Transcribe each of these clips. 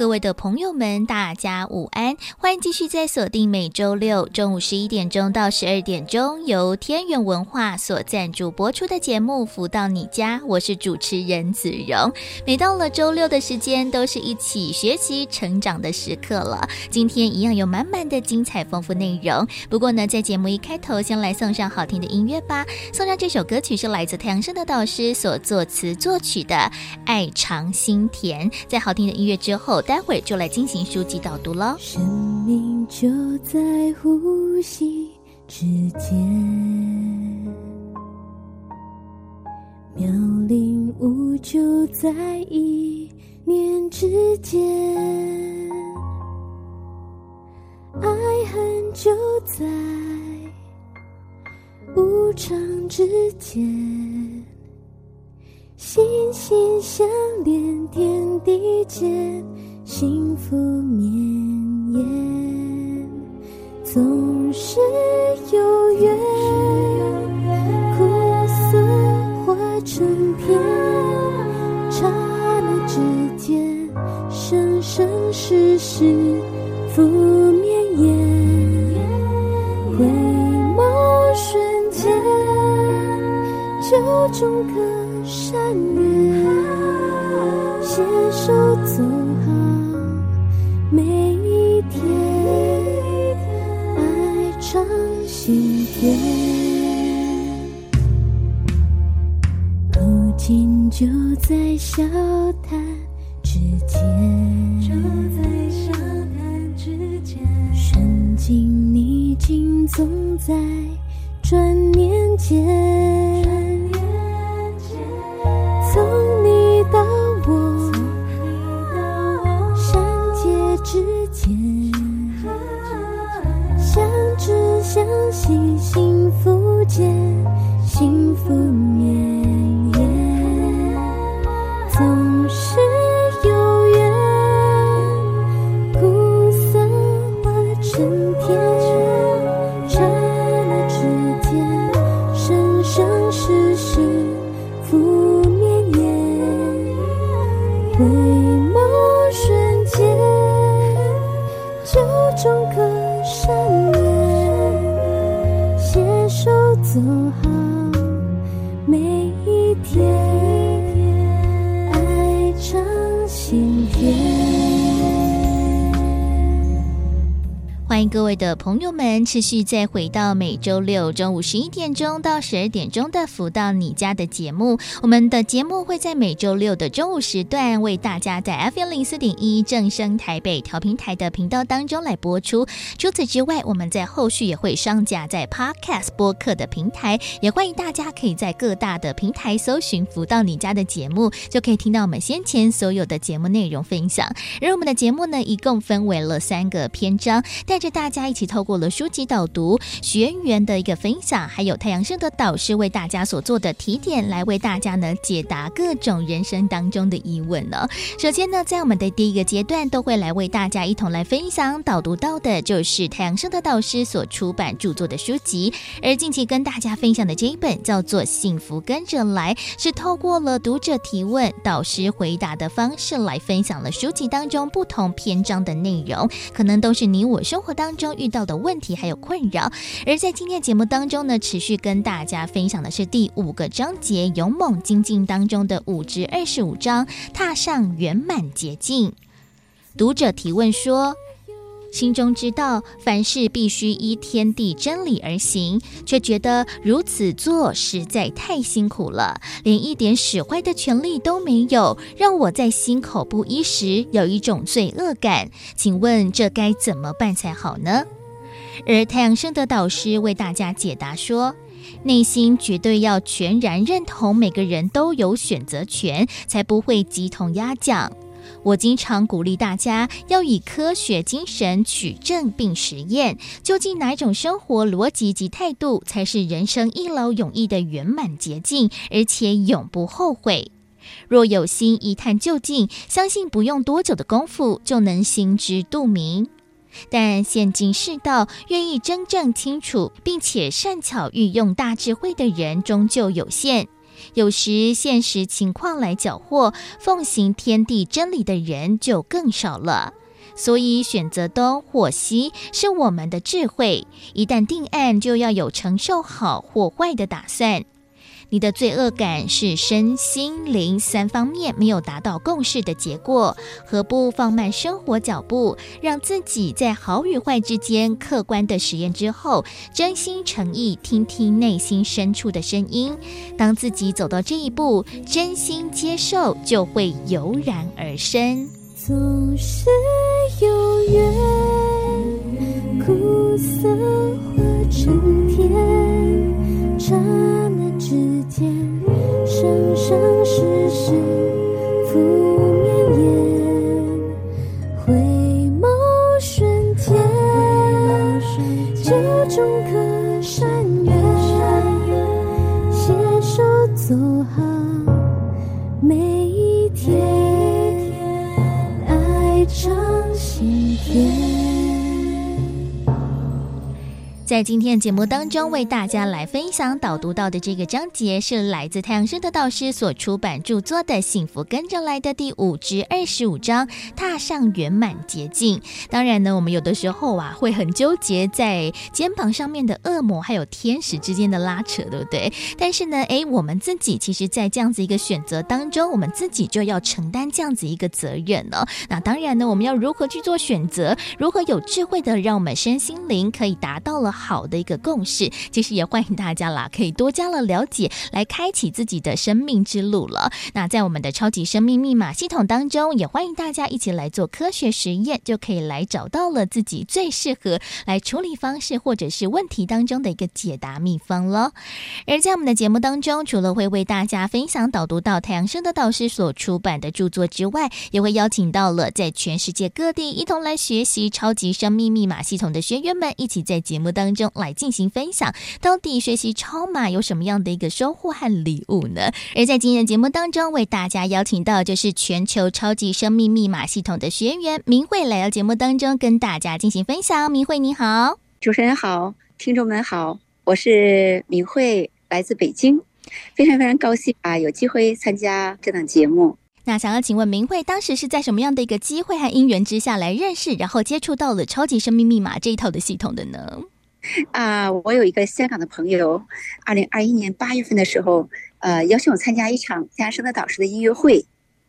各位的朋友们，大家午安！欢迎继续在锁定每周六中午十一点钟到十二点钟，由天元文化所赞助播出的节目《福到你家》，我是主持人子荣。每到了周六的时间，都是一起学习成长的时刻了。今天一样有满满的精彩丰富内容。不过呢，在节目一开头，先来送上好听的音乐吧。送上这首歌曲是来自太阳升的导师所作词作曲的《爱尝心甜》。在好听的音乐之后，待会儿就来进行书籍导读了。生命就在呼吸之间，妙龄无就在一念之间，爱恨就在无常之间，心心相连，天地间。幸福绵延，总是有缘，苦涩化成甜，刹那之间，生生世世福绵延，回眸瞬间，就种颗善缘，携手走心甜，如今就在笑谈之间，就在笑谈之间，顺境逆境总在转念间。朋友们持续再回到每周六中午十一点钟到十二点钟的“福到你家”的节目。我们的节目会在每周六的中午时段为大家在 FM 零四点一正声台北调频台的频道当中来播出。除此之外，我们在后续也会上架在 Podcast 播客的平台，也欢迎大家可以在各大的平台搜寻“福到你家”的节目，就可以听到我们先前所有的节目内容分享。而我们的节目呢，一共分为了三个篇章，带着大家一起透过了书籍导读、学员的一个分享，还有太阳盛德导师为大家所做的提点，来为大家呢解答各种人生当中的疑问呢。首先呢，在我们的第一个阶段，都会来为大家一同来分享导读到的，就是太阳盛德导师所出版著作的书籍。而近期跟大家分享的这一本叫做《幸福跟着来》，是透过了读者提问、导师回答的方式来分享了书籍当中不同篇章的内容，可能都是你我生活当中遇到的问问题还有困扰，而在今天节目当中呢，持续跟大家分享的是第五个章节《勇猛精进》当中的五至二十五章，踏上圆满捷径。读者提问说：心中知道凡事必须依天地真理而行，却觉得如此做实在太辛苦了，连一点使坏的权利都没有，让我在心口不一时有一种罪恶感。请问这该怎么办才好呢？而太阳盛德导师为大家解答说：内心绝对要全然认同每个人都有选择权，才不会鸡同鸭讲。我经常鼓励大家要以科学精神取证并实验，究竟哪种生活逻辑及态度才是人生一劳永逸的圆满捷径，而且永不后悔。若有心一探究竟，相信不用多久的功夫就能心知肚明。但现今世道，愿意真正清楚并且善巧运用大智慧的人终究有限。有时现实情况来搅和，奉行天地真理的人就更少了。所以选择东或西是我们的智慧。一旦定案，就要有承受好或坏的打算。你的罪恶感是身心灵三方面没有达到共识的结果，何不放慢生活脚步，让自己在好与坏之间客观的实验之后，真心诚意听听内心深处的声音。当自己走到这一步，真心接受，就会油然而生。总是有缘，苦涩化成甜，刹那之。生生世世，负绵延，回眸瞬间，就中可善缘，携手走好每一天，爱常心田。在今天的节目当中，为大家来分享导读到的这个章节，是来自太阳升的导师所出版著作的《幸福跟着来的》第五至二十五章，踏上圆满捷径。当然呢，我们有的时候啊，会很纠结在肩膀上面的恶魔还有天使之间的拉扯，对不对？但是呢，诶，我们自己其实，在这样子一个选择当中，我们自己就要承担这样子一个责任呢。那当然呢，我们要如何去做选择？如何有智慧的让我们身心灵可以达到了？好的一个共识，其实也欢迎大家啦，可以多加了了解，来开启自己的生命之路了。那在我们的超级生命密码系统当中，也欢迎大家一起来做科学实验，就可以来找到了自己最适合来处理方式或者是问题当中的一个解答秘方了。而在我们的节目当中，除了会为大家分享导读到太阳升的导师所出版的著作之外，也会邀请到了在全世界各地一同来学习超级生命密码系统的学员们，一起在节目当中。中来进行分享，到底学习超码有什么样的一个收获和礼物呢？而在今天的节目当中，为大家邀请到就是全球超级生命密码系统的学员明慧来到节目当中，跟大家进行分享。明慧你好，主持人好，听众们好，我是明慧，来自北京，非常非常高兴啊，有机会参加这档节目。那想要请问明慧，当时是在什么样的一个机会和因缘之下来认识，然后接触到了超级生命密码这一套的系统的呢？啊，我有一个香港的朋友，二零二一年八月份的时候，呃，邀请我参加一场太阳盛德导师的音乐会，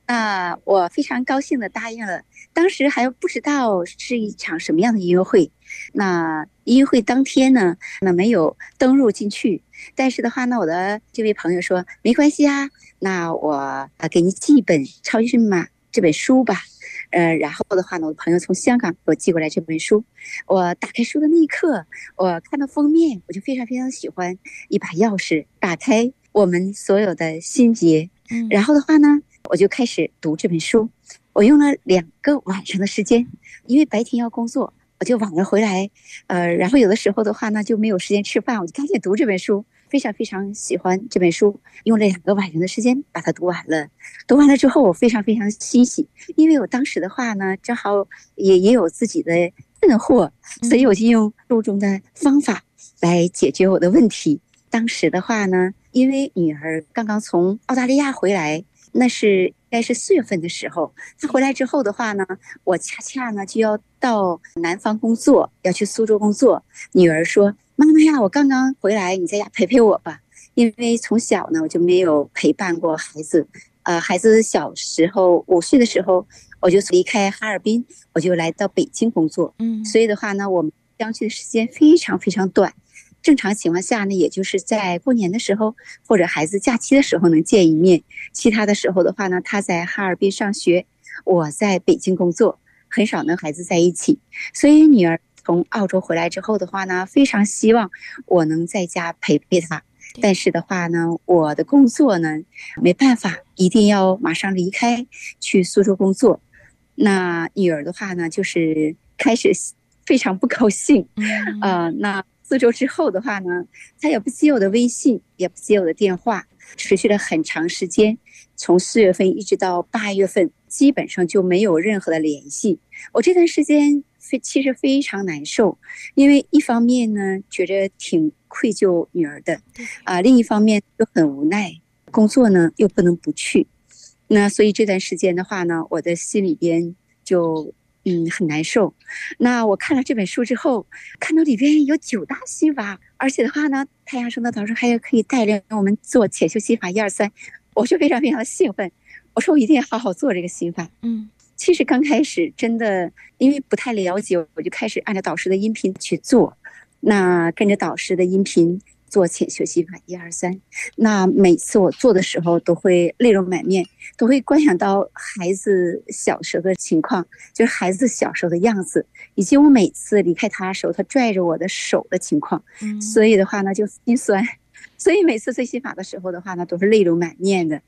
那我非常高兴的答应了。当时还不知道是一场什么样的音乐会，那音乐会当天呢，那没有登入进去，但是的话呢，我的这位朋友说没关系啊，那我啊给你寄一本《超级密码》这本书吧。呃，然后的话呢，我的朋友从香港给我寄过来这本书，我打开书的那一刻，我看到封面，我就非常非常喜欢，一把钥匙打开我们所有的心结。嗯，然后的话呢，我就开始读这本书，我用了两个晚上的时间，因为白天要工作，我就晚了回来，呃，然后有的时候的话呢，就没有时间吃饭，我就赶紧读这本书。非常非常喜欢这本书，用了两个晚上的时间把它读完了。读完了之后，我非常非常欣喜，因为我当时的话呢，正好也也有自己的困惑，所以我就用书中的方法来解决我的问题。当时的话呢，因为女儿刚刚从澳大利亚回来，那是应该是四月份的时候，她回来之后的话呢，我恰恰呢就要到南方工作，要去苏州工作。女儿说。妈妈呀，我刚刚回来，你在家陪陪我吧。因为从小呢，我就没有陪伴过孩子。呃，孩子小时候五岁的时候，我就离开哈尔滨，我就来到北京工作。嗯，所以的话呢，我们相聚的时间非常非常短。正常情况下呢，也就是在过年的时候或者孩子假期的时候能见一面。其他的时候的话呢，他在哈尔滨上学，我在北京工作，很少能孩子在一起。所以女儿。从澳洲回来之后的话呢，非常希望我能在家陪陪他。但是的话呢，我的工作呢，没办法，一定要马上离开去苏州工作。那女儿的话呢，就是开始非常不高兴。啊、呃，那苏州之后的话呢，她也不接我的微信，也不接我的电话，持续了很长时间，从四月份一直到八月份，基本上就没有任何的联系。我这段时间非其实非常难受，因为一方面呢，觉着挺愧疚女儿的，啊、呃，另一方面又很无奈，工作呢又不能不去。那所以这段时间的话呢，我的心里边就嗯很难受。那我看了这本书之后，看到里边有九大心法，而且的话呢，太阳升的导师还有可以带领我们做潜修心法一二三，我就非常非常的兴奋。我说我一定要好好做这个心法。嗯，其实刚开始真的因为不太了解，我就开始按照导师的音频去做，那跟着导师的音频。做潜学习法一二三，那每次我做的时候都会泪流满面，都会观想到孩子小时候的情况，就是孩子小时候的样子，以及我每次离开他的时候，他拽着我的手的情况。嗯，所以的话呢，就心酸。所以每次最心法的时候的话呢，都是泪流满面的。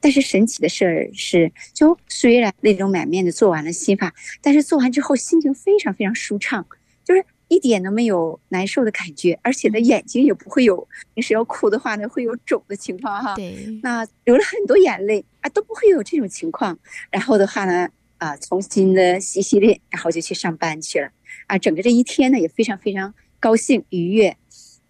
但是神奇的事儿是，就虽然泪流满面的做完了心法，但是做完之后心情非常非常舒畅，就是。一点都没有难受的感觉，而且呢，眼睛也不会有，平时要哭的话呢，会有肿的情况哈。对，那流了很多眼泪啊，都不会有这种情况。然后的话呢，啊，重新的洗洗脸，然后就去上班去了。啊，整个这一天呢，也非常非常高兴愉悦。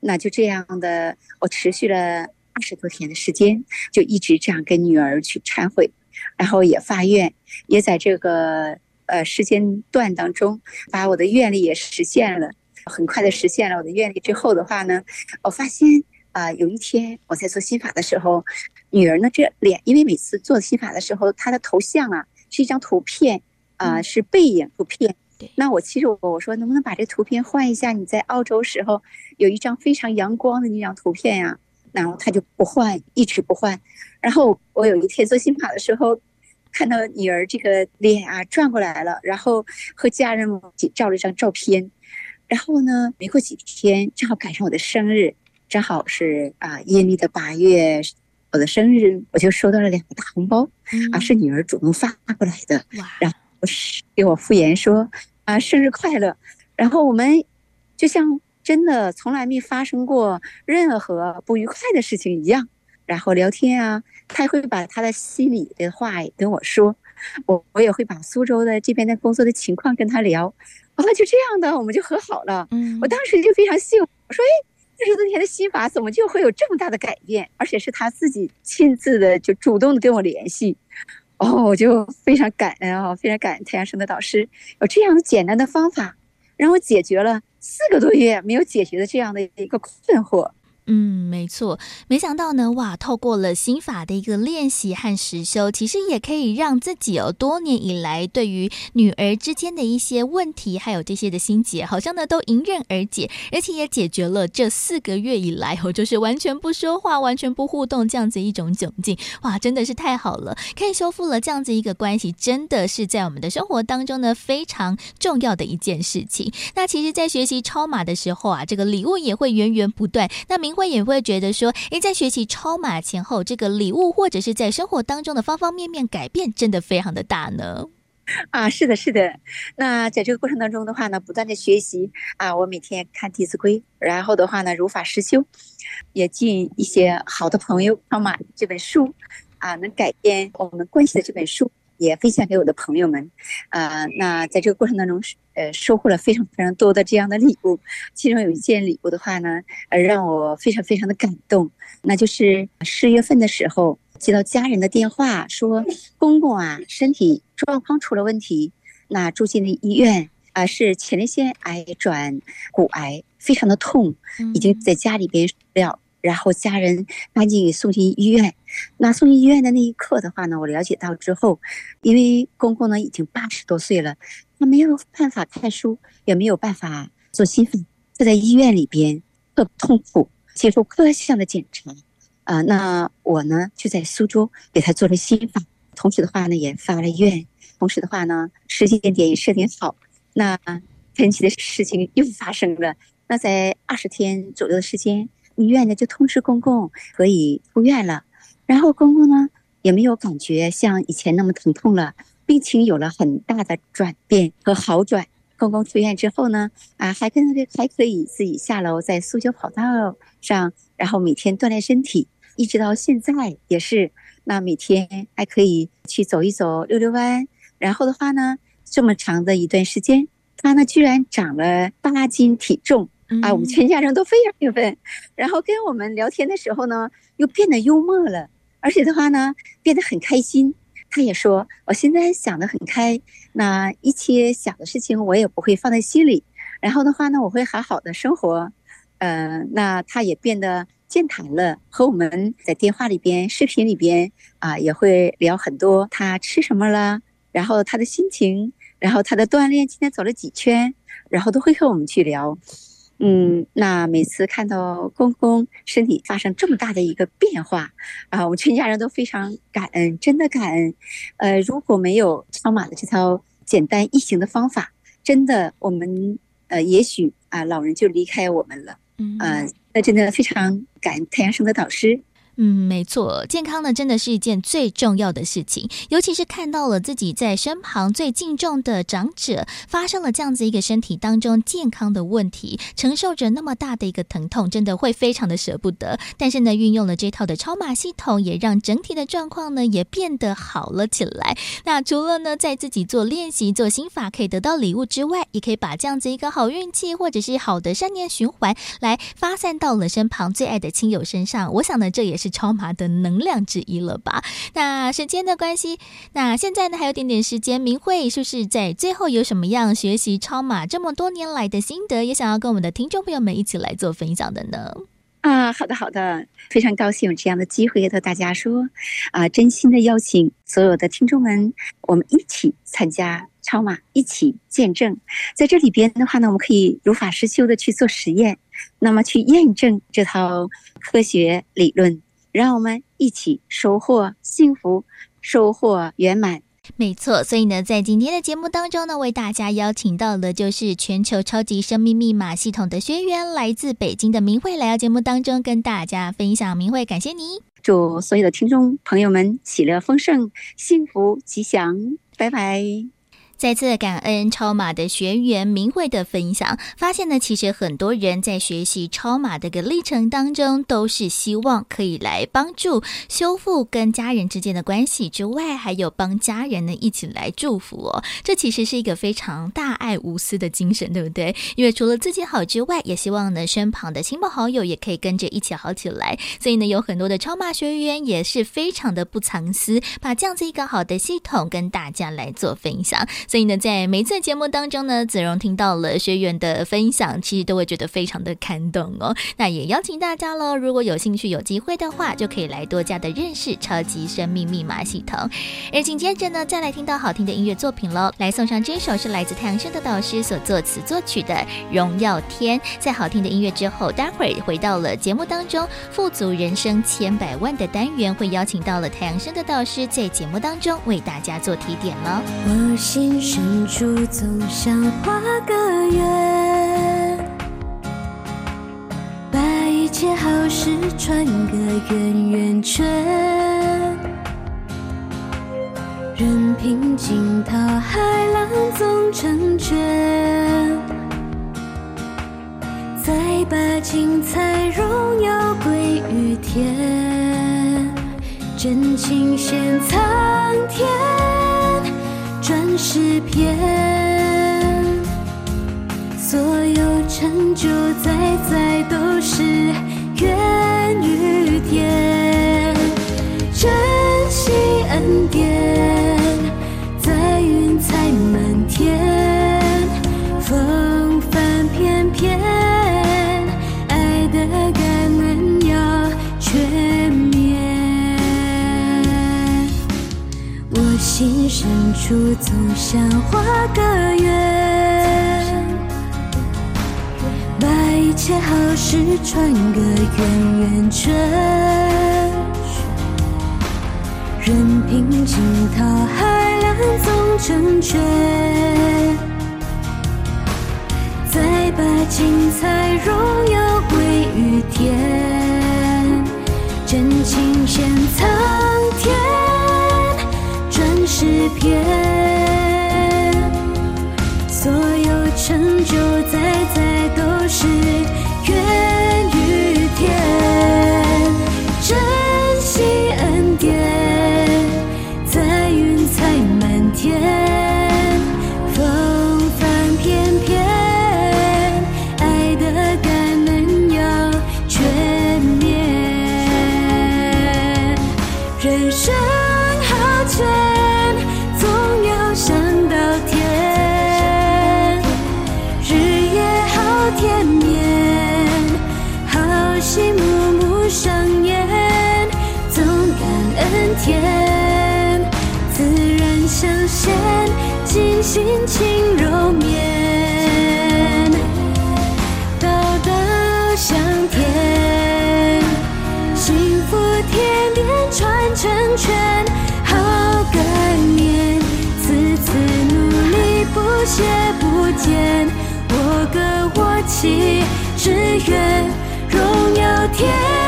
那就这样的，我持续了二十多天的时间，就一直这样跟女儿去忏悔，然后也发愿，也在这个。呃，时间段当中，把我的愿力也实现了，很快的实现了我的愿力之后的话呢，我发现啊、呃，有一天我在做心法的时候，女儿呢这脸，因为每次做心法的时候，她的头像啊是一张图片啊、呃，是背影图片。对，那我其实我我说能不能把这图片换一下？你在澳洲时候有一张非常阳光的那张图片呀、啊，然后他就不换，一直不换。然后我有一天做新法的时候。看到女儿这个脸啊转过来了，然后和家人们照了一张照片，然后呢，没过几天，正好赶上我的生日，正好是啊阴历的八月，我的生日，我就收到了两个大红包，啊是女儿主动发过来的，然后是给我敷衍说啊生日快乐，然后我们就像真的从来没发生过任何不愉快的事情一样。然后聊天啊，他也会把他的心里的话跟我说，我我也会把苏州的这边的工作的情况跟他聊，完了就这样的，我们就和好了。嗯，我当时就非常幸福，我说，哎，二十多天的心法怎么就会有这么大的改变？而且是他自己亲自的就主动的跟我联系，哦，我就非常感恩啊，非常感恩太阳升的导师有这样简单的方法，让我解决了四个多月没有解决的这样的一个困惑。嗯，没错，没想到呢，哇，透过了心法的一个练习和实修，其实也可以让自己哦，多年以来对于女儿之间的一些问题，还有这些的心结，好像呢都迎刃而解，而且也解决了这四个月以来哦，就是完全不说话、完全不互动这样子一种窘境，哇，真的是太好了，可以修复了这样子一个关系，真的是在我们的生活当中呢非常重要的一件事情。那其实，在学习超马的时候啊，这个礼物也会源源不断。那明。会也会觉得说，诶，在学习超马前后，这个礼物或者是在生活当中的方方面面改变，真的非常的大呢。啊，是的，是的。那在这个过程当中的话呢，不断的学习啊，我每天看《弟子规》，然后的话呢，如法实修，也进一些好的朋友超马这本书啊，能改变我们关系的这本书。也分享给我的朋友们，啊、那在这个过程当中，呃，收获了非常非常多的这样的礼物。其中有一件礼物的话呢，呃，让我非常非常的感动，那就是十月份的时候接到家人的电话，说公公啊身体状况出了问题，那住进了医院啊、呃，是前列腺癌转骨癌，非常的痛，已经在家里边了。然后家人赶紧给送进医院。那送进医院的那一刻的话呢，我了解到之后，因为公公呢已经八十多岁了，他没有办法看书，也没有办法做心肺，就在医院里边特痛苦，接受各项的检查。啊、那我呢就在苏州给他做了心法，同时的话呢也发了愿，同时的话呢时间点也设定好。那神奇的事情又发生了，那在二十天左右的时间。医院呢就通知公公可以出院了，然后公公呢也没有感觉像以前那么疼痛了，病情有了很大的转变和好转。公公出院之后呢，啊，还跟还可以自己下楼在塑胶跑道上，然后每天锻炼身体，一直到现在也是。那每天还可以去走一走、溜溜弯。然后的话呢，这么长的一段时间，他呢居然长了八斤体重啊！我们全家人都非常兴奋。然后跟我们聊天的时候呢，又变得幽默了，而且的话呢，变得很开心。他也说，我现在想得很开，那一切小的事情我也不会放在心里。然后的话呢，我会好好的生活。呃，那他也变得健谈了，和我们在电话里边、视频里边啊，也会聊很多他吃什么了，然后他的心情，然后他的锻炼，今天走了几圈，然后都会和我们去聊。嗯，那每次看到公公身体发生这么大的一个变化啊，我们全家人都非常感恩，真的感恩。呃，如果没有超马的这套简单易行的方法，真的我们呃，也许啊，老人就离开我们了。嗯，呃，那真的非常感恩太阳升的导师。嗯，没错，健康呢真的是一件最重要的事情，尤其是看到了自己在身旁最敬重的长者发生了这样子一个身体当中健康的问题，承受着那么大的一个疼痛，真的会非常的舍不得。但是呢，运用了这套的超马系统，也让整体的状况呢也变得好了起来。那除了呢在自己做练习、做心法可以得到礼物之外，也可以把这样子一个好运气或者是好的善念循环来发散到了身旁最爱的亲友身上。我想呢，这也是。超码的能量之一了吧？那时间的关系，那现在呢还有点点时间。明慧是不是在最后有什么样学习超码这么多年来的心得，也想要跟我们的听众朋友们一起来做分享的呢？啊，好的好的，非常高兴有这样的机会和大家说，啊，真心的邀请所有的听众们，我们一起参加超码，一起见证。在这里边的话呢，我们可以如法实修的去做实验，那么去验证这套科学理论。让我们一起收获幸福，收获圆满。没错，所以呢，在今天的节目当中呢，为大家邀请到的就是全球超级生命密码系统的学员，来自北京的明慧，来到节目当中跟大家分享。明慧，感谢你，祝所有的听众朋友们喜乐丰盛，幸福吉祥，拜拜。再次感恩超马的学员明慧的分享，发现呢，其实很多人在学习超马的个历程当中，都是希望可以来帮助修复跟家人之间的关系之外，还有帮家人呢一起来祝福哦。这其实是一个非常大爱无私的精神，对不对？因为除了自己好之外，也希望呢身旁的亲朋好友也可以跟着一起好起来。所以呢，有很多的超马学员也是非常的不藏私，把这样子一个好的系统跟大家来做分享。所以呢，在每次节目当中呢，子荣听到了学员的分享，其实都会觉得非常的感动哦。那也邀请大家喽，如果有兴趣、有机会的话，就可以来多加的认识超级生命密码系统。而紧接着呢，再来听到好听的音乐作品喽，来送上这首是来自太阳升的导师所作词作曲的《荣耀天》。在好听的音乐之后，待会儿回到了节目当中，富足人生千百万的单元，会邀请到了太阳升的导师在节目当中为大家做提点喽。我心。深处总想画个圆，把一切好事串个圆圆圈，任凭惊涛骇浪总成全，再把精彩荣耀归于天，真情献苍天。诗篇，所有成就在在都是源于天，我心深处总想画个圆，把一切好事串个圆圆圈，任凭惊涛骇浪总成全，再把精彩荣耀归于天，真情献苍天。诗篇，所有成就在在都是源于天。天，自然相现，尽心情柔绵，道道相甜，幸福甜点传成圈，好感念，次次努力不懈不减，我歌我泣，只愿荣耀天。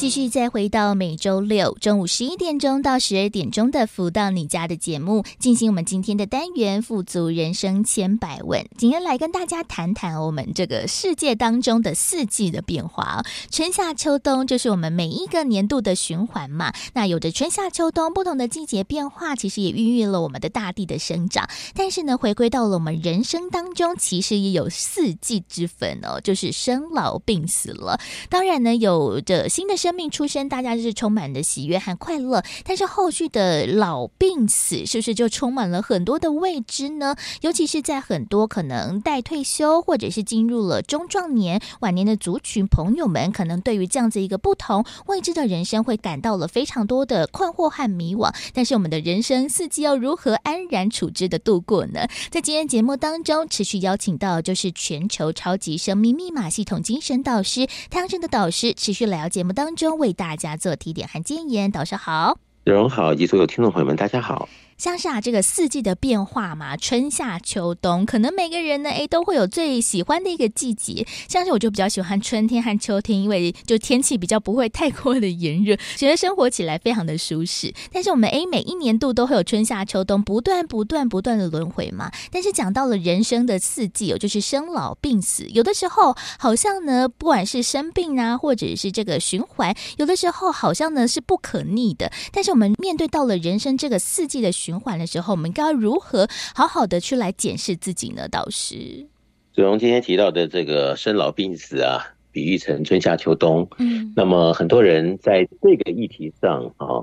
继续再回到每周六中午十一点钟到十二点钟的“福到你家”的节目，进行我们今天的单元“富足人生千百问”。今天来跟大家谈谈我们这个世界当中的四季的变化。春夏秋冬就是我们每一个年度的循环嘛。那有着春夏秋冬不同的季节变化，其实也孕育了我们的大地的生长。但是呢，回归到了我们人生当中，其实也有四季之分哦，就是生老病死了。当然呢，有着新的生。生命出生，大家是充满的喜悦和快乐。但是后续的老病死，是不是就充满了很多的未知呢？尤其是在很多可能待退休或者是进入了中壮年、晚年的族群朋友们，可能对于这样子一个不同未知的人生，会感到了非常多的困惑和迷惘。但是我们的人生四季要如何安然处之的度过呢？在今天节目当中，持续邀请到就是全球超级生命密码系统精神导师太阳盛的导师，持续来到节目当中。中为大家做提点和建言，导师好，子荣好，以及所有听众朋友们，大家好。像是啊，这个四季的变化嘛，春夏秋冬，可能每个人呢，哎，都会有最喜欢的一个季节。像是我就比较喜欢春天和秋天，因为就天气比较不会太过的炎热，觉得生活起来非常的舒适。但是我们哎，每一年度都会有春夏秋冬不断不断不断的轮回嘛。但是讲到了人生的四季哦，就是生老病死，有的时候好像呢，不管是生病啊，或者是这个循环，有的时候好像呢是不可逆的。但是我们面对到了人生这个四季的循循环的时候，我们应该如何好好的去来检视自己呢？导师，子荣今天提到的这个生老病死啊，比喻成春夏秋冬。嗯，那么很多人在这个议题上啊，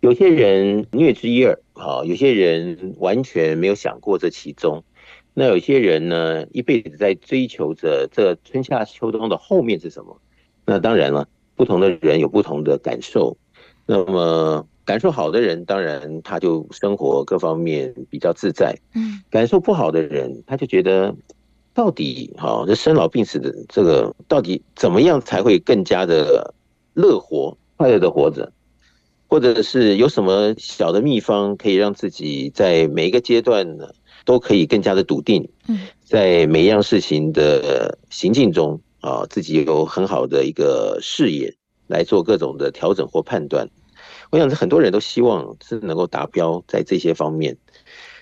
有些人略知一二啊，有些人完全没有想过这其中。那有些人呢，一辈子在追求着这春夏秋冬的后面是什么？那当然了，不同的人有不同的感受。那么。感受好的人，当然他就生活各方面比较自在。嗯，感受不好的人，他就觉得到底哈，这生老病死的这个到底怎么样才会更加的乐活、快乐的活着？或者是有什么小的秘方，可以让自己在每一个阶段呢，都可以更加的笃定？嗯，在每一样事情的行进中啊，自己有很好的一个视野来做各种的调整或判断。我想，很多人都希望是能够达标在这些方面，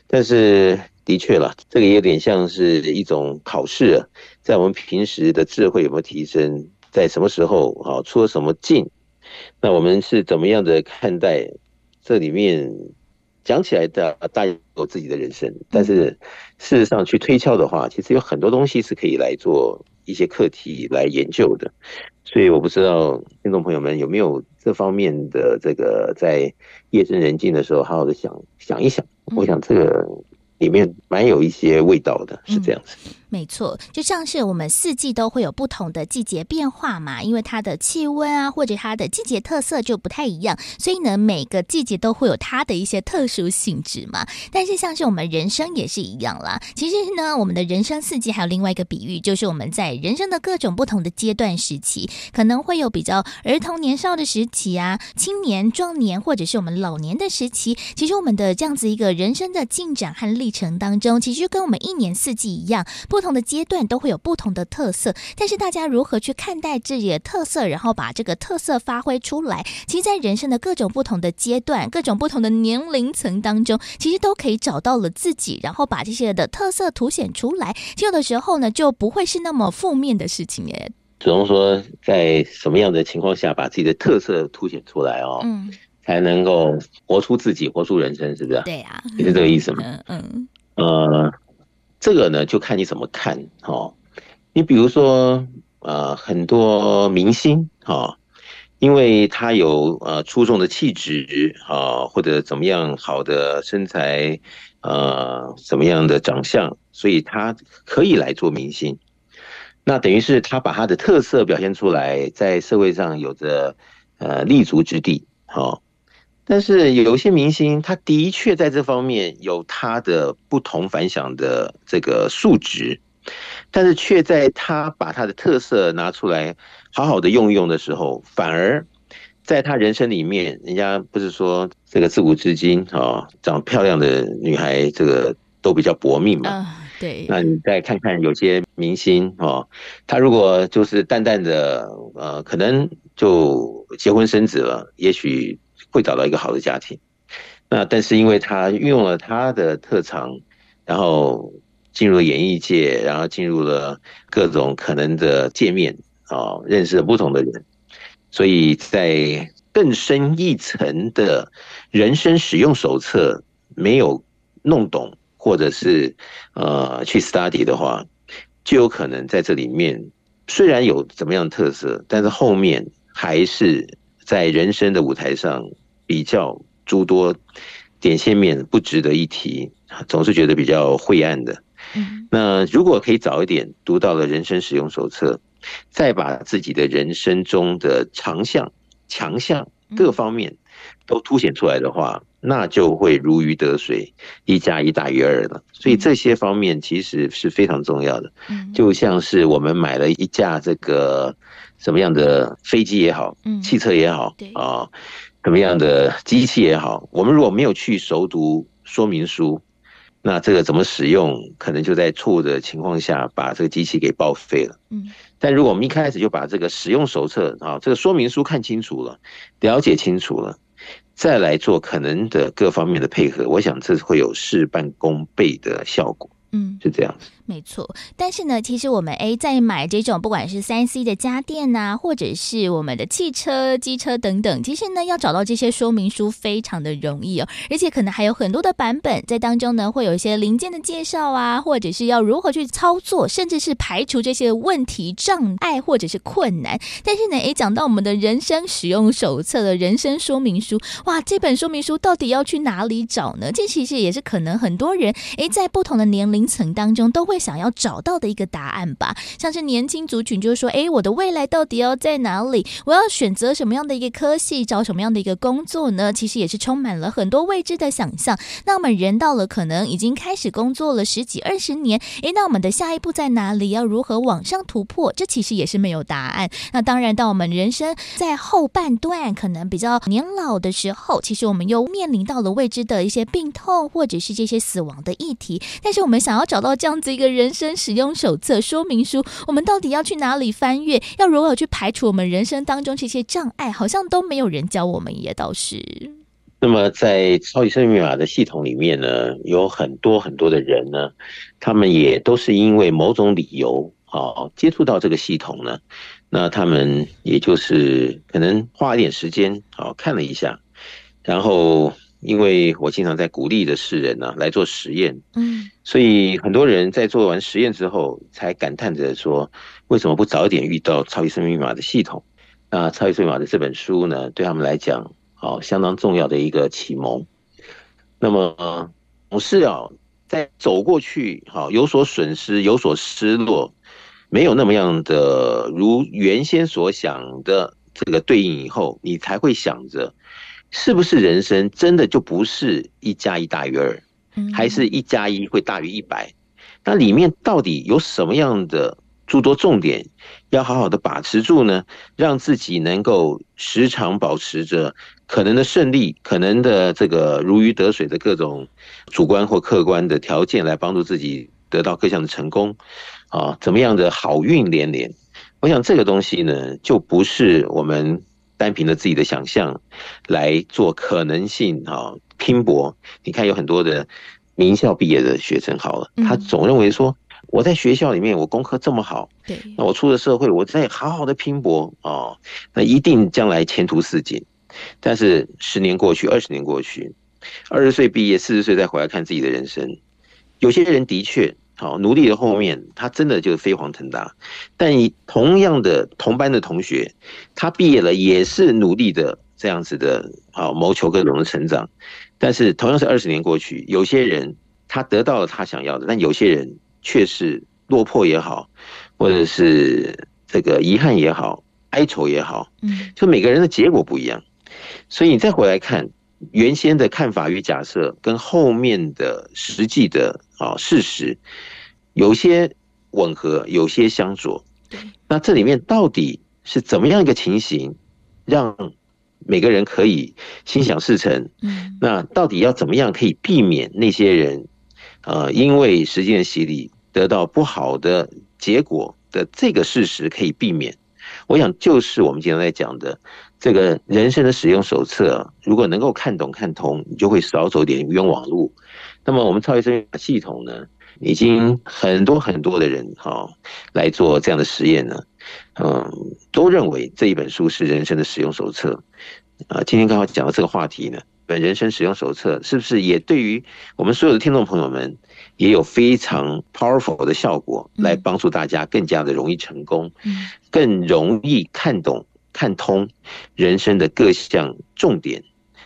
但是的确了，这个也有点像是一种考试啊，在我们平时的智慧有没有提升，在什么时候啊出了什么境，那我们是怎么样的看待这里面？讲起来的大家有自己的人生，但是事实上去推敲的话，其实有很多东西是可以来做一些课题来研究的。所以我不知道听众朋友们有没有这方面的这个在夜深人静的时候好好的想想一想，我想这个里面蛮有一些味道的，是这样子。没错，就像是我们四季都会有不同的季节变化嘛，因为它的气温啊，或者它的季节特色就不太一样，所以呢，每个季节都会有它的一些特殊性质嘛。但是像是我们人生也是一样啦，其实呢，我们的人生四季还有另外一个比喻，就是我们在人生的各种不同的阶段时期，可能会有比较儿童年少的时期啊，青年壮年，或者是我们老年的时期。其实我们的这样子一个人生的进展和历程当中，其实跟我们一年四季一样，不。不同的阶段都会有不同的特色，但是大家如何去看待自己的特色，然后把这个特色发挥出来？其实，在人生的各种不同的阶段、各种不同的年龄层当中，其实都可以找到了自己，然后把这些的特色凸显出来。其实有的时候呢，就不会是那么负面的事情耶。只能说，在什么样的情况下把自己的特色凸显出来哦，嗯，才能够活出自己，活出人生，是不是？对呀、啊，是这个意思吗？嗯嗯，呃。这个呢，就看你怎么看哦。你比如说，呃，很多明星哈，因为他有呃出众的气质啊，或者怎么样好的身材，呃，怎么样的长相，所以他可以来做明星。那等于是他把他的特色表现出来，在社会上有着呃立足之地，哈。但是有些明星，他的确在这方面有他的不同凡响的这个素质，但是却在他把他的特色拿出来好好的用一用的时候，反而在他人生里面，人家不是说这个自古至今啊，长漂亮的女孩这个都比较薄命嘛？对。那你再看看有些明星哦，他如果就是淡淡的呃，可能就结婚生子了，也许。会找到一个好的家庭，那但是因为他运用了他的特长，然后进入演艺界，然后进入了各种可能的界面啊，认识了不同的人，所以在更深一层的人生使用手册没有弄懂，或者是呃去 study 的话，就有可能在这里面虽然有怎么样的特色，但是后面还是在人生的舞台上。比较诸多点线面不值得一提，总是觉得比较晦暗的。那如果可以早一点读到了人生使用手册，再把自己的人生中的长项、强项各方面都凸显出来的话，那就会如鱼得水，一加一大于二了。所以这些方面其实是非常重要的。就像是我们买了一架这个什么样的飞机也好，汽车也好啊。什么样的机器也好，我们如果没有去熟读说明书，那这个怎么使用，可能就在错误的情况下把这个机器给报废了。嗯，但如果我们一开始就把这个使用手册啊，这个说明书看清楚了，了解清楚了，再来做可能的各方面的配合，我想这会有事半功倍的效果。嗯，是这样。没错，但是呢，其实我们诶在买这种不管是三 C 的家电呐，或者是我们的汽车、机车等等，其实呢，要找到这些说明书非常的容易哦，而且可能还有很多的版本在当中呢，会有一些零件的介绍啊，或者是要如何去操作，甚至是排除这些问题障碍或者是困难。但是呢，诶讲到我们的人生使用手册的人生说明书，哇，这本说明书到底要去哪里找呢？这其实也是可能很多人诶在不同的年龄层当中都会。想要找到的一个答案吧，像是年轻族群，就是说，诶，我的未来到底要在哪里？我要选择什么样的一个科系，找什么样的一个工作呢？其实也是充满了很多未知的想象。那我们人到了可能已经开始工作了十几二十年，诶，那我们的下一步在哪里？要如何往上突破？这其实也是没有答案。那当然，到我们人生在后半段，可能比较年老的时候，其实我们又面临到了未知的一些病痛，或者是这些死亡的议题。但是我们想要找到这样子一个。人生使用手册说明书，我们到底要去哪里翻阅？要如何去排除我们人生当中这些障碍？好像都没有人教我们，也倒是。那么，在超级生命密码的系统里面呢，有很多很多的人呢，他们也都是因为某种理由啊，接触到这个系统呢，那他们也就是可能花一点时间啊，看了一下，然后。因为我经常在鼓励的世人呢、啊、来做实验，嗯，所以很多人在做完实验之后，才感叹着说，为什么不早点遇到超级生命密码的系统？那超级生命密码的这本书呢，对他们来讲，哦，相当重要的一个启蒙。那么，总是啊在走过去，好有所损失，有所失落，没有那么样的如原先所想的这个对应以后，你才会想着，是不是人生真的就不是一加一大于二，还是一加一会大于一百？那里面到底有什么样的诸多重点，要好好的把持住呢？让自己能够时常保持着可能的胜利，可能的这个如鱼得水的各种主观或客观的条件，来帮助自己得到各项的成功啊，怎么样的好运连连？我想这个东西呢，就不是我们单凭着自己的想象来做可能性啊拼搏。你看有很多的。名校毕业的学生好了，他总认为说，我在学校里面我功课这么好，对，那我出了社会，我再好好的拼搏哦，那一定将来前途似锦。但是十年过去，二十年过去，二十岁毕业，四十岁再回来看自己的人生，有些人的确好努力的后面，他真的就飞黄腾达。但同样的同班的同学，他毕业了也是努力的这样子的，好谋求各种的成长。但是同样是二十年过去，有些人他得到了他想要的，但有些人却是落魄也好，或者是这个遗憾也好，哀愁也好，嗯，就每个人的结果不一样。所以你再回来看原先的看法与假设，跟后面的实际的啊事实，有些吻合，有些相左。那这里面到底是怎么样一个情形，让？每个人可以心想事成，嗯，那到底要怎么样可以避免那些人，呃，因为时间的洗礼得到不好的结果的这个事实可以避免？我想就是我们今天在讲的这个人生的使用手册，如果能够看懂看通，你就会少走点冤枉路。那么我们超越生命系统呢，已经很多很多的人哈来做这样的实验呢。嗯，都认为这一本书是人生的使用手册。啊，今天刚好讲到这个话题呢，本人生使用手册是不是也对于我们所有的听众朋友们也有非常 powerful 的效果，来帮助大家更加的容易成功，更容易看懂、看通人生的各项重点，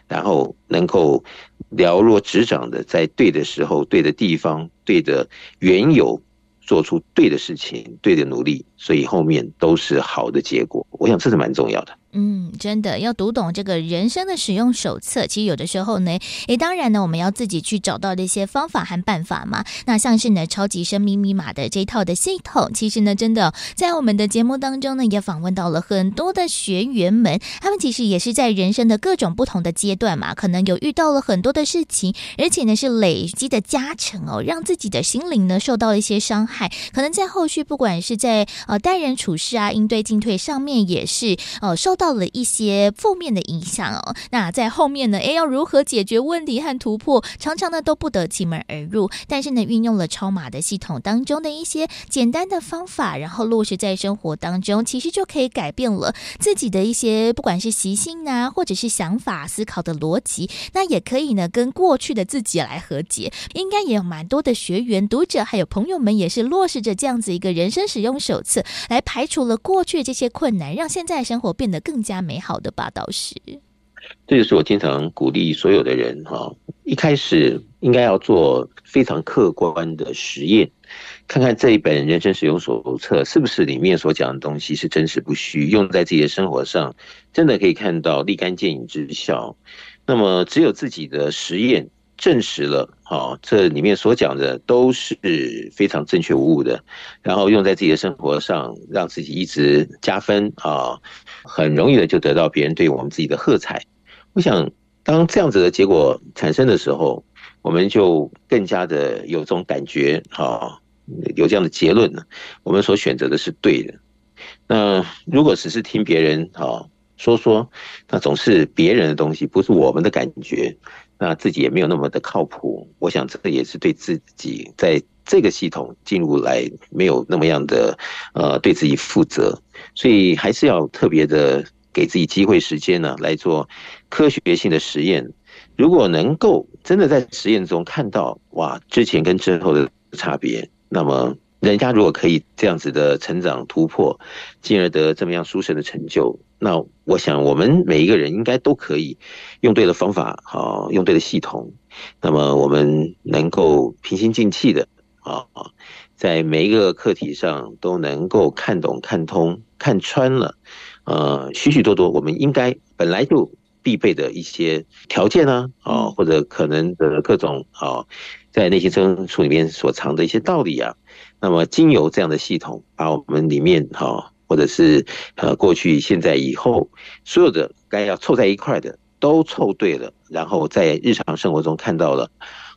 然后能够了若指掌的在对的时候、对的地方、对的缘由。做出对的事情，对的努力，所以后面都是好的结果。我想这是蛮重要的。嗯，真的要读懂这个人生的使用手册。其实有的时候呢，诶，当然呢，我们要自己去找到的一些方法和办法嘛。那像是呢，超级生命密码的这一套的系统，其实呢，真的在我们的节目当中呢，也访问到了很多的学员们。他们其实也是在人生的各种不同的阶段嘛，可能有遇到了很多的事情，而且呢，是累积的加成哦，让自己的心灵呢受到了一些伤害。可能在后续，不管是在呃待人处事啊、应对进退上面，也是呃受到。到了一些负面的影响哦，那在后面呢，诶，要如何解决问题和突破，常常呢都不得其门而入。但是呢，运用了超码的系统当中的一些简单的方法，然后落实在生活当中，其实就可以改变了自己的一些不管是习性啊，或者是想法、思考的逻辑。那也可以呢，跟过去的自己来和解。应该也有蛮多的学员、读者还有朋友们，也是落实着这样子一个人生使用手册，来排除了过去这些困难，让现在生活变得更。更加美好的吧，倒是。这就是我经常鼓励所有的人哈，一开始应该要做非常客观的实验，看看这一本人生使用手册是不是里面所讲的东西是真实不虚，用在自己的生活上，真的可以看到立竿见影之效。那么，只有自己的实验。证实了，好，这里面所讲的都是非常正确无误的，然后用在自己的生活上，让自己一直加分啊，很容易的就得到别人对我们自己的喝彩。我想，当这样子的结果产生的时候，我们就更加的有这种感觉，啊，有这样的结论呢，我们所选择的是对的。那如果只是听别人啊说说，那总是别人的东西，不是我们的感觉。那自己也没有那么的靠谱，我想这个也是对自己在这个系统进入来没有那么样的呃对自己负责，所以还是要特别的给自己机会时间呢来做科学性的实验。如果能够真的在实验中看到哇之前跟之后的差别，那么人家如果可以这样子的成长突破，进而得这么样殊胜的成就，那我想我们每一个人应该都可以用对的方法，好，用对的系统，那么我们能够平心静气的啊，在每一个课题上都能够看懂、看通、看穿了，呃，许许多多我们应该本来就必备的一些条件呢，啊，或者可能的各种啊，在内心深处里面所藏的一些道理啊。那么，经由这样的系统，把我们里面哈，或者是呃过去、现在、以后所有的该要凑在一块的都凑对了，然后在日常生活中看到了，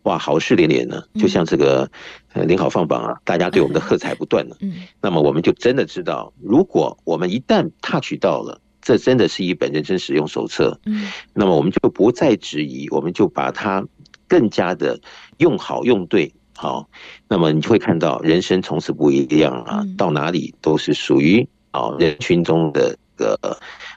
哇，好事连连呢，就像这个呃领好放榜啊，大家对我们的 喝彩不断呢。嗯，那么我们就真的知道，如果我们一旦 touch 到了，这真的是一本人生使用手册。嗯，那么我们就不再质疑，我们就把它更加的用好用对。好，那么你就会看到人生从此不一样啊，到哪里都是属于啊人群中的个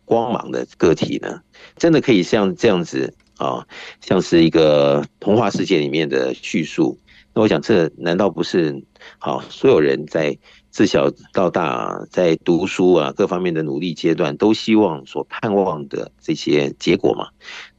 光芒的个体呢，真的可以像这样子啊，像是一个童话世界里面的叙述。那我想，这难道不是好所有人在？自小到大，在读书啊各方面的努力阶段，都希望所盼望的这些结果嘛。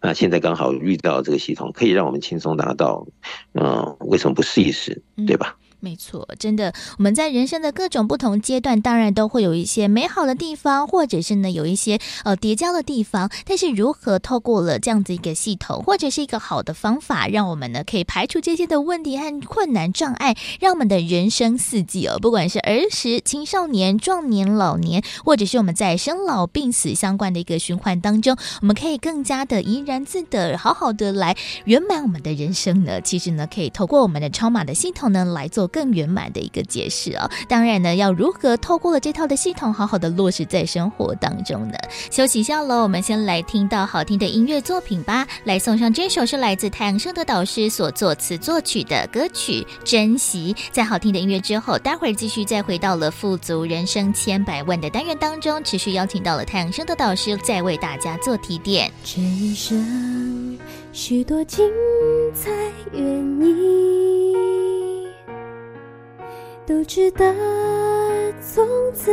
那现在刚好遇到这个系统，可以让我们轻松达到，嗯，为什么不试一试，对吧？没错，真的，我们在人生的各种不同阶段，当然都会有一些美好的地方，或者是呢有一些呃叠加的地方。但是如何透过了这样子一个系统，或者是一个好的方法，让我们呢可以排除这些的问题和困难障碍，让我们的人生四季哦，不管是儿时、青少年、壮年、老年，或者是我们在生老病死相关的一个循环当中，我们可以更加的怡然自得，好好的来圆满我们的人生呢？其实呢，可以透过我们的超马的系统呢来做。更圆满的一个解释、哦！当然呢，要如何透过了这套的系统，好好的落实在生活当中呢？休息一下喽，我们先来听到好听的音乐作品吧。来送上这首是来自太阳升的导师所作词作曲的歌曲《珍惜》。在好听的音乐之后，待会儿继续再回到了富足人生千百万的单元当中，持续邀请到了太阳升的导师再为大家做提点。这一生许多精彩原因。都值得从此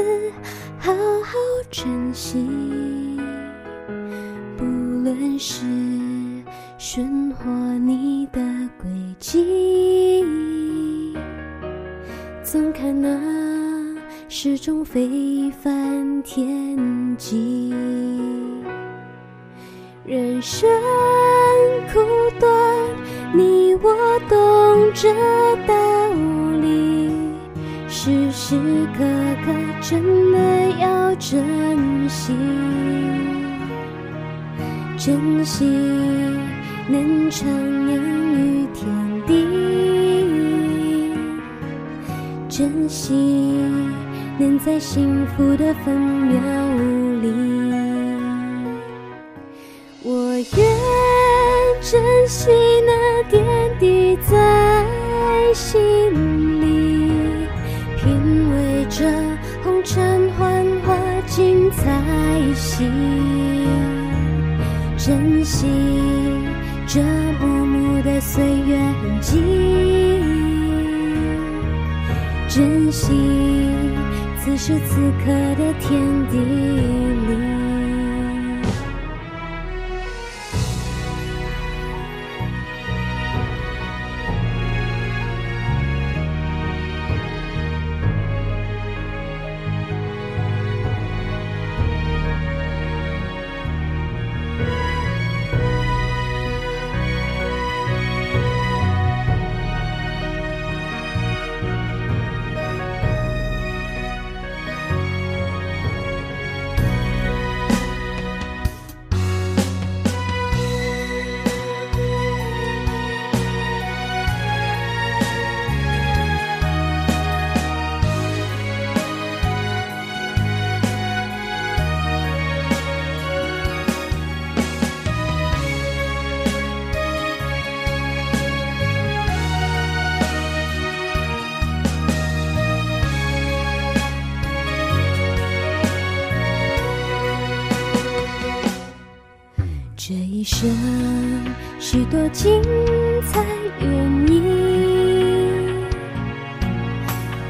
好好珍惜，不论是顺或逆的轨迹，总看那始终非凡天际。人生苦短，你我懂这道理。时时刻刻真的要珍惜，珍惜能徜徉于天地，珍惜能在幸福的分秒里，我愿珍惜那点滴在心心才行，珍惜这幕幕的岁月痕迹，珍惜此时此刻的天地里。这许多精彩，原因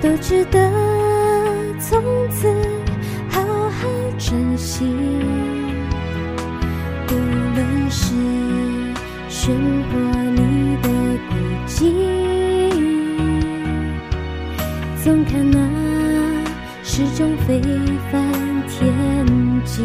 都值得从此好好珍惜。无论是生活里的轨迹，总看那始终非凡天际。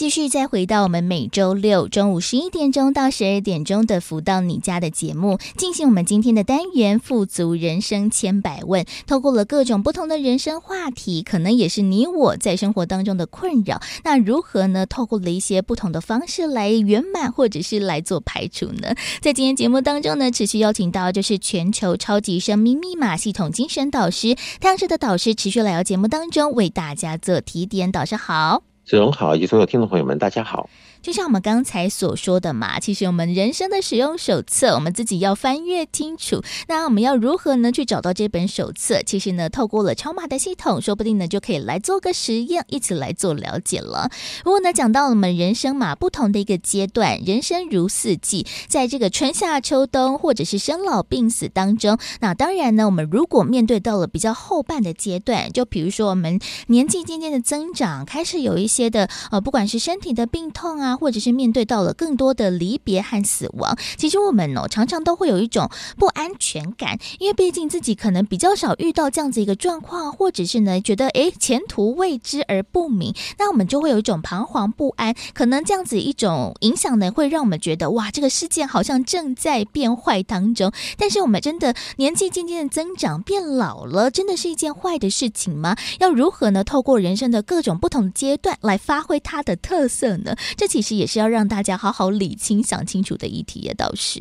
继续再回到我们每周六中午十一点钟到十二点钟的“福到你家”的节目，进行我们今天的单元“富足人生千百问”。透过了各种不同的人生话题，可能也是你我在生活当中的困扰。那如何呢？透过了一些不同的方式来圆满，或者是来做排除呢？在今天节目当中呢，持续邀请到就是全球超级生命密码系统精神导师太阳社的导师，持续来到节目当中为大家做提点。导师好。子荣好，以及所有听众朋友们，大家好。就像我们刚才所说的嘛，其实我们人生的使用手册，我们自己要翻阅清楚。那我们要如何呢去找到这本手册？其实呢，透过了超码的系统，说不定呢就可以来做个实验，一起来做了解了。不过呢，讲到我们人生嘛，不同的一个阶段，人生如四季，在这个春夏秋冬或者是生老病死当中，那当然呢，我们如果面对到了比较后半的阶段，就比如说我们年纪渐渐的增长，开始有一些的呃，不管是身体的病痛啊。或者是面对到了更多的离别和死亡，其实我们哦常常都会有一种不安全感，因为毕竟自己可能比较少遇到这样子一个状况，或者是呢觉得诶前途未知而不明，那我们就会有一种彷徨不安，可能这样子一种影响呢会让我们觉得哇这个世界好像正在变坏当中。但是我们真的年纪渐渐的增长变老了，真的是一件坏的事情吗？要如何呢透过人生的各种不同阶段来发挥它的特色呢？这其实。也是要让大家好好理清、想清楚的议题也倒是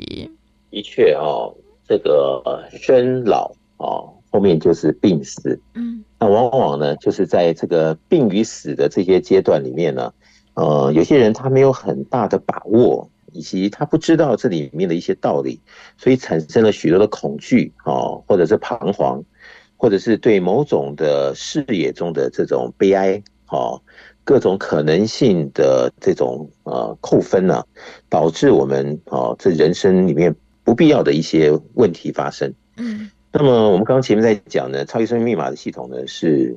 的确哦，这个生老哦，后面就是病死，嗯，那往往呢，就是在这个病与死的这些阶段里面呢，呃，有些人他没有很大的把握，以及他不知道这里面的一些道理，所以产生了许多的恐惧哦，或者是彷徨，或者是对某种的视野中的这种悲哀哦。各种可能性的这种呃扣分呢、啊，导致我们啊这人生里面不必要的一些问题发生。嗯，那么我们刚刚前面在讲呢，超级生命密码的系统呢是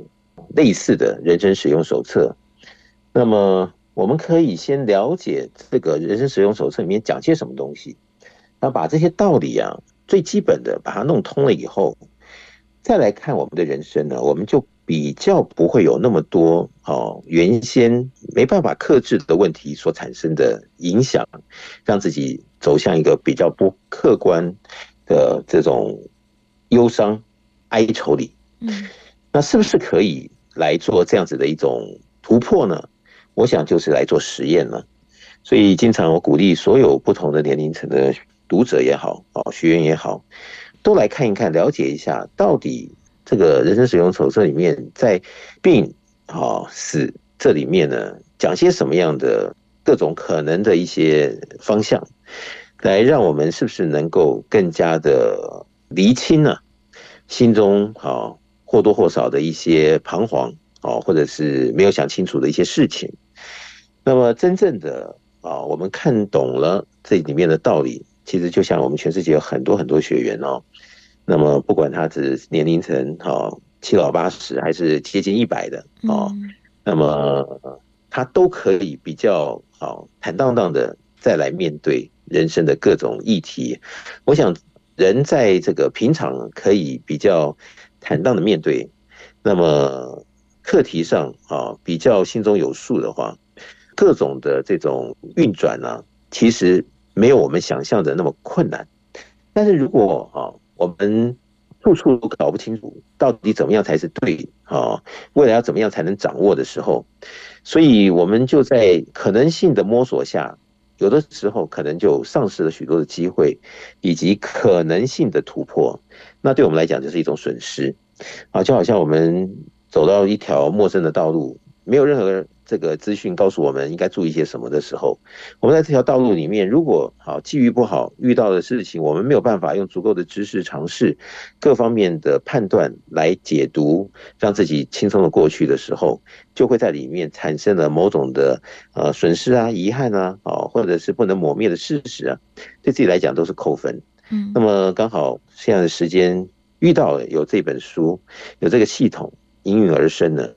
类似的人生使用手册。那么我们可以先了解这个人生使用手册里面讲些什么东西，那把这些道理啊最基本的把它弄通了以后，再来看我们的人生呢，我们就。比较不会有那么多哦，原先没办法克制的问题所产生的影响，让自己走向一个比较不客观的这种忧伤哀愁里。嗯，那是不是可以来做这样子的一种突破呢？我想就是来做实验了。所以经常我鼓励所有不同的年龄层的读者也好，哦，学员也好，都来看一看，了解一下到底。这个人生使用手册里面，在病、好是这里面呢，讲些什么样的各种可能的一些方向，来让我们是不是能够更加的厘清呢？心中好或多或少的一些彷徨，哦，或者是没有想清楚的一些事情。那么真正的啊，我们看懂了这里面的道理，其实就像我们全世界有很多很多学员哦。那么，不管他是年龄层哈七老八十，还是接近一百的哦，那么他都可以比较好坦荡荡的再来面对人生的各种议题。我想，人在这个平常可以比较坦荡的面对，那么课题上啊比较心中有数的话，各种的这种运转呢，其实没有我们想象的那么困难。但是如果啊。我们处处都搞不清楚到底怎么样才是对啊，未来要怎么样才能掌握的时候，所以我们就在可能性的摸索下，有的时候可能就丧失了许多的机会，以及可能性的突破。那对我们来讲就是一种损失啊，就好像我们走到一条陌生的道路，没有任何这个资讯告诉我们应该注意些什么的时候，我们在这条道路里面，如果好机遇不好，遇到的事情我们没有办法用足够的知识、尝试、各方面的判断来解读，让自己轻松的过去的时候，就会在里面产生了某种的呃损失啊、遗憾啊，啊，或者是不能抹灭的事实啊，对自己来讲都是扣分。嗯，那么刚好现在的时间遇到了有这本书，有这个系统应运而生呢。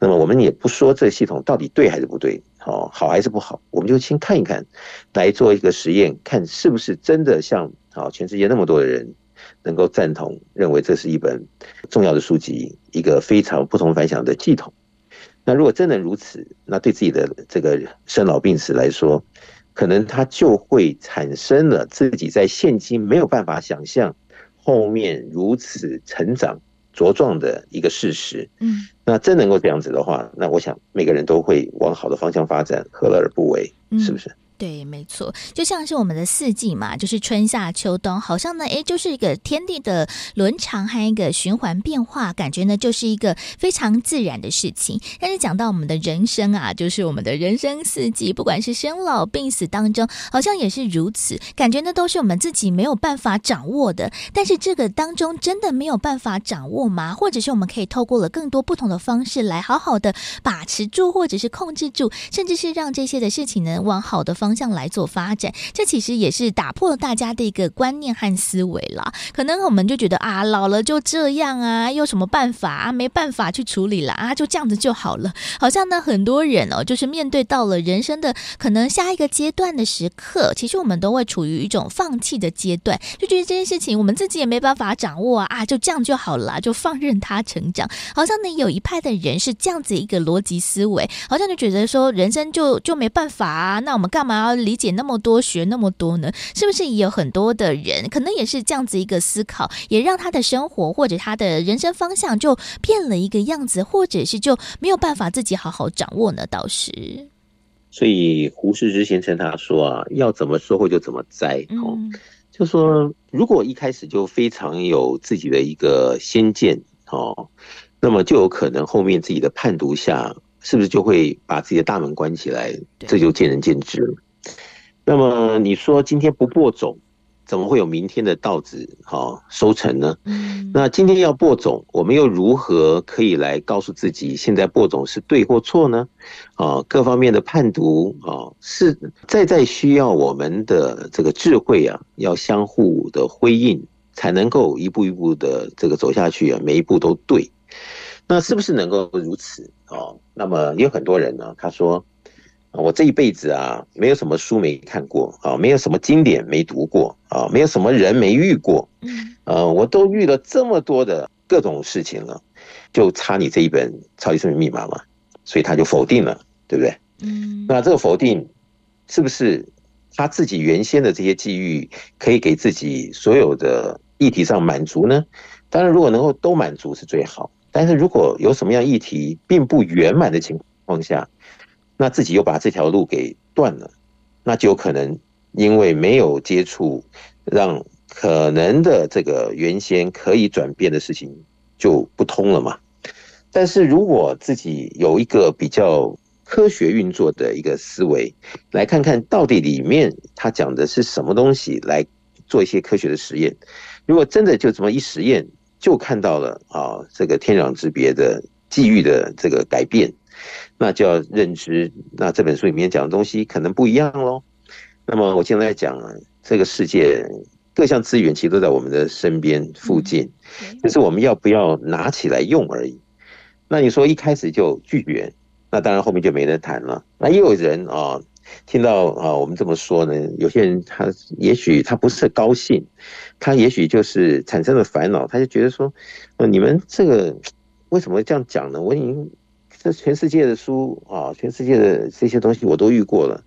那么我们也不说这个系统到底对还是不对，好好还是不好，我们就先看一看，来做一个实验，看是不是真的像好全世界那么多的人能够赞同，认为这是一本重要的书籍，一个非常不同凡响的系统。那如果真的如此，那对自己的这个生老病死来说，可能他就会产生了自己在现今没有办法想象后面如此成长茁壮的一个事实。嗯，那真能够这样子的话，那我想每个人都会往好的方向发展，何乐而不为？是不是？对，没错，就像是我们的四季嘛，就是春夏秋冬，好像呢，诶，就是一个天地的轮长和一个循环变化，感觉呢，就是一个非常自然的事情。但是讲到我们的人生啊，就是我们的人生四季，不管是生老病死当中，好像也是如此，感觉呢都是我们自己没有办法掌握的。但是这个当中真的没有办法掌握吗？或者是我们可以透过了更多不同的方式来好好的把持住，或者是控制住，甚至是让这些的事情呢往好的方。方向来做发展，这其实也是打破了大家的一个观念和思维了。可能我们就觉得啊，老了就这样啊，有什么办法啊？没办法去处理了啊，就这样子就好了。好像呢，很多人哦，就是面对到了人生的可能下一个阶段的时刻，其实我们都会处于一种放弃的阶段，就觉得这件事情我们自己也没办法掌握啊，就这样就好了，就放任它成长。好像呢，有一派的人是这样子一个逻辑思维，好像就觉得说人生就就没办法啊，那我们干嘛？要理解那么多，学那么多呢？是不是也有很多的人，可能也是这样子一个思考，也让他的生活或者他的人生方向就变了一个样子，或者是就没有办法自己好好掌握呢？倒是，所以胡适之先生他说啊，要怎么收获就怎么栽哦，嗯、就说如果一开始就非常有自己的一个先见哦，那么就有可能后面自己的判读下。是不是就会把自己的大门关起来？这就见仁见智了。那么你说今天不播种，怎么会有明天的稻子好收成呢？那今天要播种，我们又如何可以来告诉自己现在播种是对或错呢？啊，各方面的判读啊，是再在需要我们的这个智慧啊，要相互的辉映，才能够一步一步的这个走下去啊，每一步都对。那是不是能够如此哦？那么也有很多人呢，他说，我这一辈子啊，没有什么书没看过啊，没有什么经典没读过啊，没有什么人没遇过，嗯，呃，我都遇了这么多的各种事情了，就差你这一本《超级生命密码》嘛，所以他就否定了，对不对？嗯，那这个否定是不是他自己原先的这些际遇可以给自己所有的议题上满足呢？当然，如果能够都满足是最好。但是如果有什么样议题并不圆满的情况下，那自己又把这条路给断了，那就有可能因为没有接触，让可能的这个原先可以转变的事情就不通了嘛。但是如果自己有一个比较科学运作的一个思维，来看看到底里面他讲的是什么东西，来做一些科学的实验，如果真的就这么一实验。就看到了啊，这个天壤之别的际遇的这个改变，那就要认知，那这本书里面讲的东西可能不一样喽。那么我现在讲啊，这个世界各项资源其实都在我们的身边附近，就是我们要不要拿起来用而已。那你说一开始就拒绝，那当然后面就没得谈了。那也有人啊。听到啊，我们这么说呢，有些人他也许他不是很高兴，他也许就是产生了烦恼，他就觉得说，呃，你们这个为什么会这样讲呢？我已经这全世界的书啊，全世界的这些东西我都遇过了，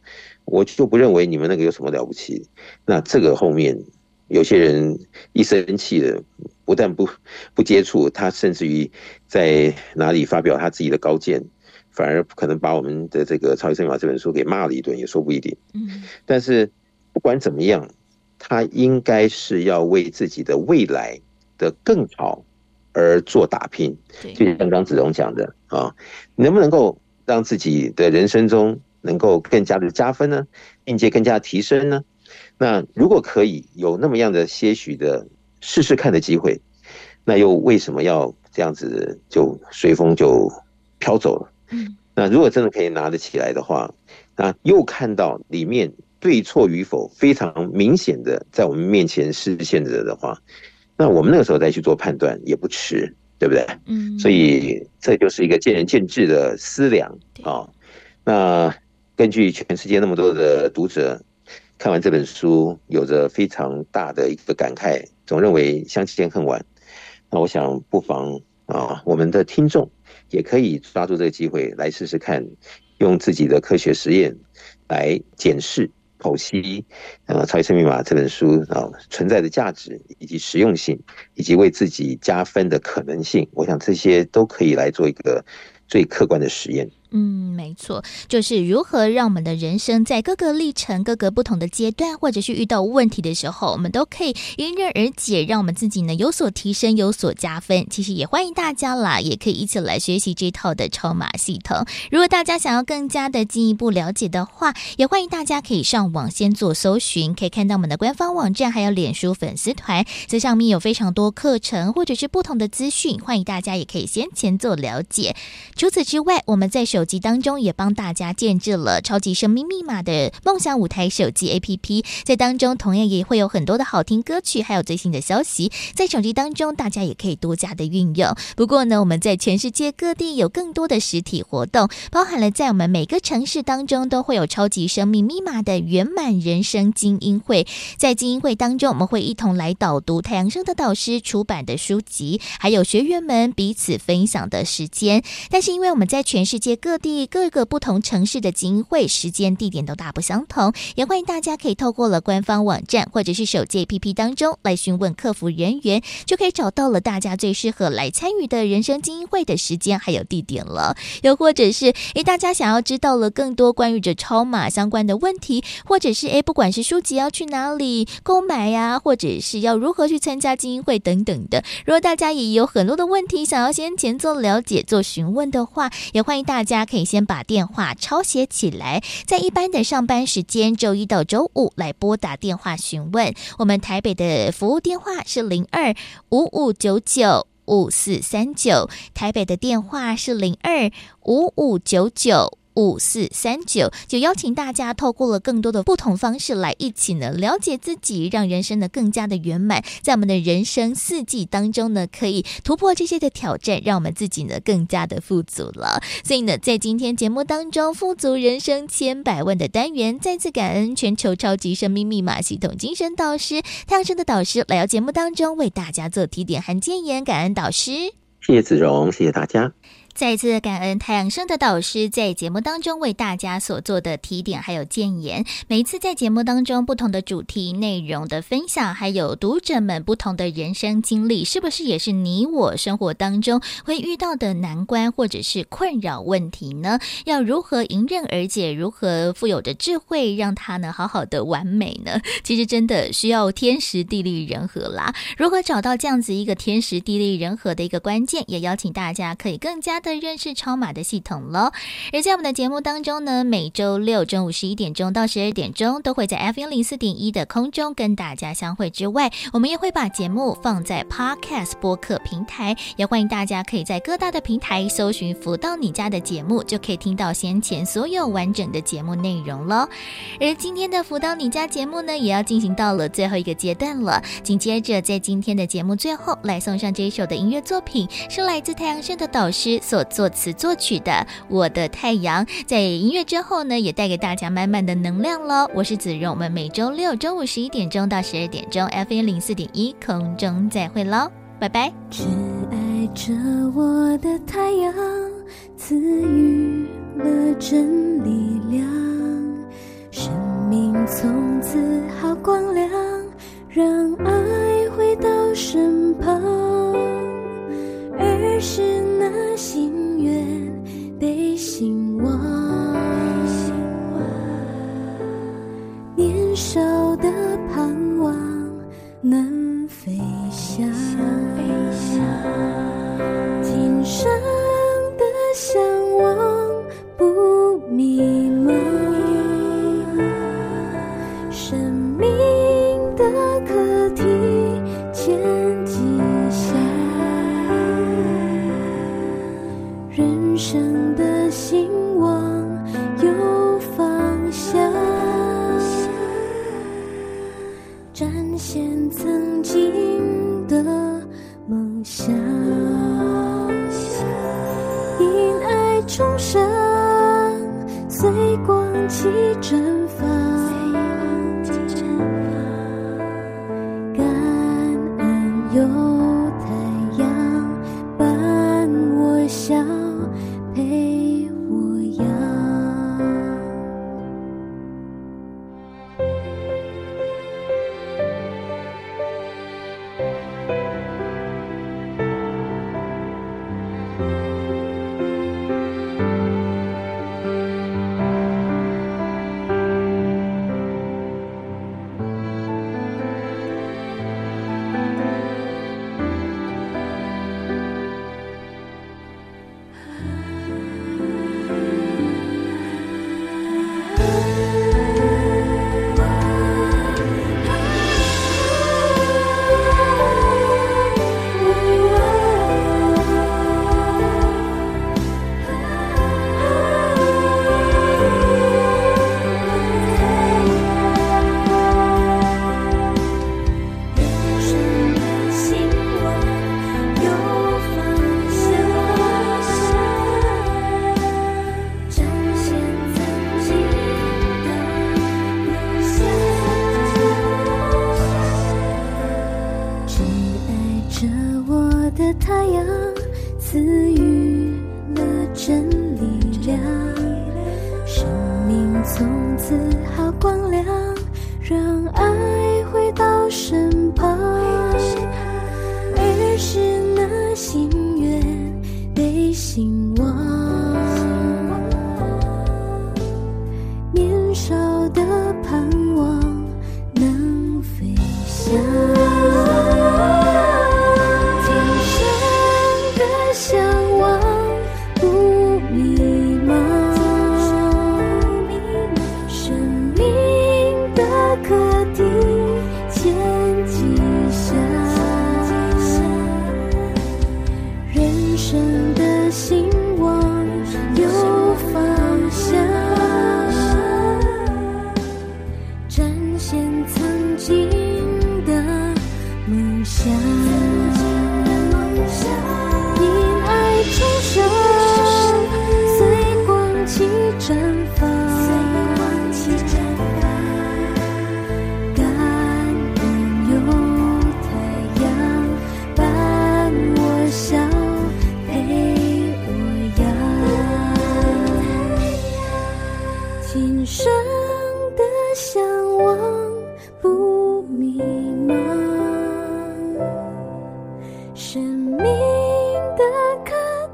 我就不认为你们那个有什么了不起。那这个后面有些人一生气的，不但不不接触，他甚至于在哪里发表他自己的高见。反而可能把我们的这个《超级生命密码》这本书给骂了一顿，也说不一定。嗯，但是不管怎么样，他应该是要为自己的未来的更好而做打拼。就像刚刚子荣讲的啊，能不能够让自己的人生中能够更加的加分呢，并且更加提升呢？那如果可以有那么样的些许的试试看的机会，那又为什么要这样子就随风就飘走了？嗯，那如果真的可以拿得起来的话，那又看到里面对错与否非常明显的在我们面前实现着的话，那我们那个时候再去做判断也不迟，对不对？嗯，所以这就是一个见仁见智的思量啊。那根据全世界那么多的读者。看完这本书，有着非常大的一个感慨，总认为相见恨晚。那我想，不妨啊，我们的听众也可以抓住这个机会来试试看，用自己的科学实验来检视、剖析呃《超级生命密码》这本书啊存在的价值以及实用性，以及为自己加分的可能性。我想这些都可以来做一个最客观的实验。嗯，没错，就是如何让我们的人生在各个历程、各个不同的阶段，或者是遇到问题的时候，我们都可以迎刃而解，让我们自己呢有所提升、有所加分。其实也欢迎大家啦，也可以一起来学习这套的超码系统。如果大家想要更加的进一步了解的话，也欢迎大家可以上网先做搜寻，可以看到我们的官方网站，还有脸书粉丝团，这上面有非常多课程或者是不同的资讯，欢迎大家也可以先前做了解。除此之外，我们在手手机当中也帮大家建置了超级生命密码的梦想舞台手机 APP，在当中同样也会有很多的好听歌曲，还有最新的消息，在手机当中大家也可以多加的运用。不过呢，我们在全世界各地有更多的实体活动，包含了在我们每个城市当中都会有超级生命密码的圆满人生精英会，在精英会当中，我们会一同来导读太阳升的导师出版的书籍，还有学员们彼此分享的时间。但是因为我们在全世界各各地各个不同城市的精英会时间地点都大不相同，也欢迎大家可以透过了官方网站或者是手机 APP 当中来询问客服人员，就可以找到了大家最适合来参与的人生精英会的时间还有地点了。又或者是诶，大家想要知道了更多关于这超码相关的问题，或者是诶，不管是书籍要去哪里购买呀，或者是要如何去参加精英会等等的，如果大家也有很多的问题想要先前做了解、做询问的话，也欢迎大家。可以先把电话抄写起来，在一般的上班时间，周一到周五来拨打电话询问。我们台北的服务电话是零二五五九九五四三九，台北的电话是零二五五九九。五四三九，就邀请大家透过了更多的不同方式来一起呢了解自己，让人生呢更加的圆满。在我们的人生四季当中呢，可以突破这些的挑战，让我们自己呢更加的富足了。所以呢，在今天节目当中，富足人生千百万的单元，再次感恩全球超级生命密码系统精神导师太阳盛德导师来到节目当中为大家做提点和建言，感恩导师。谢谢子荣，谢谢大家。再次感恩太阳盛德导师在节目当中为大家所做的提点还有建言。每一次在节目当中不同的主题内容的分享，还有读者们不同的人生经历，是不是也是你我生活当中会遇到的难关或者是困扰问题呢？要如何迎刃而解？如何富有着智慧让它呢好好的完美呢？其实真的需要天时地利人和啦。如何找到这样子一个天时地利人和的一个关键？也邀请大家可以更加。的认识超码的系统喽，而在我们的节目当中呢，每周六中午十一点钟到十二点钟都会在 FM 零四点一的空中跟大家相会之外，我们也会把节目放在 Podcast 播客平台，也欢迎大家可以在各大的平台搜寻“福到你家”的节目，就可以听到先前所有完整的节目内容喽。而今天的“福到你家”节目呢，也要进行到了最后一个阶段了。紧接着，在今天的节目最后，来送上这一首的音乐作品，是来自太阳社的导师。所作词作曲的《我的太阳》，在音乐之后呢，也带给大家满满的能量喽。我是子荣，我们每周六中午十一点钟到十二点钟，FM 零四点一空中再会喽，拜拜。只爱着我的太阳，赐予了真力量，生命从此好光亮，让爱回到身旁。而是那心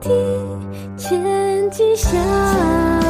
一前几下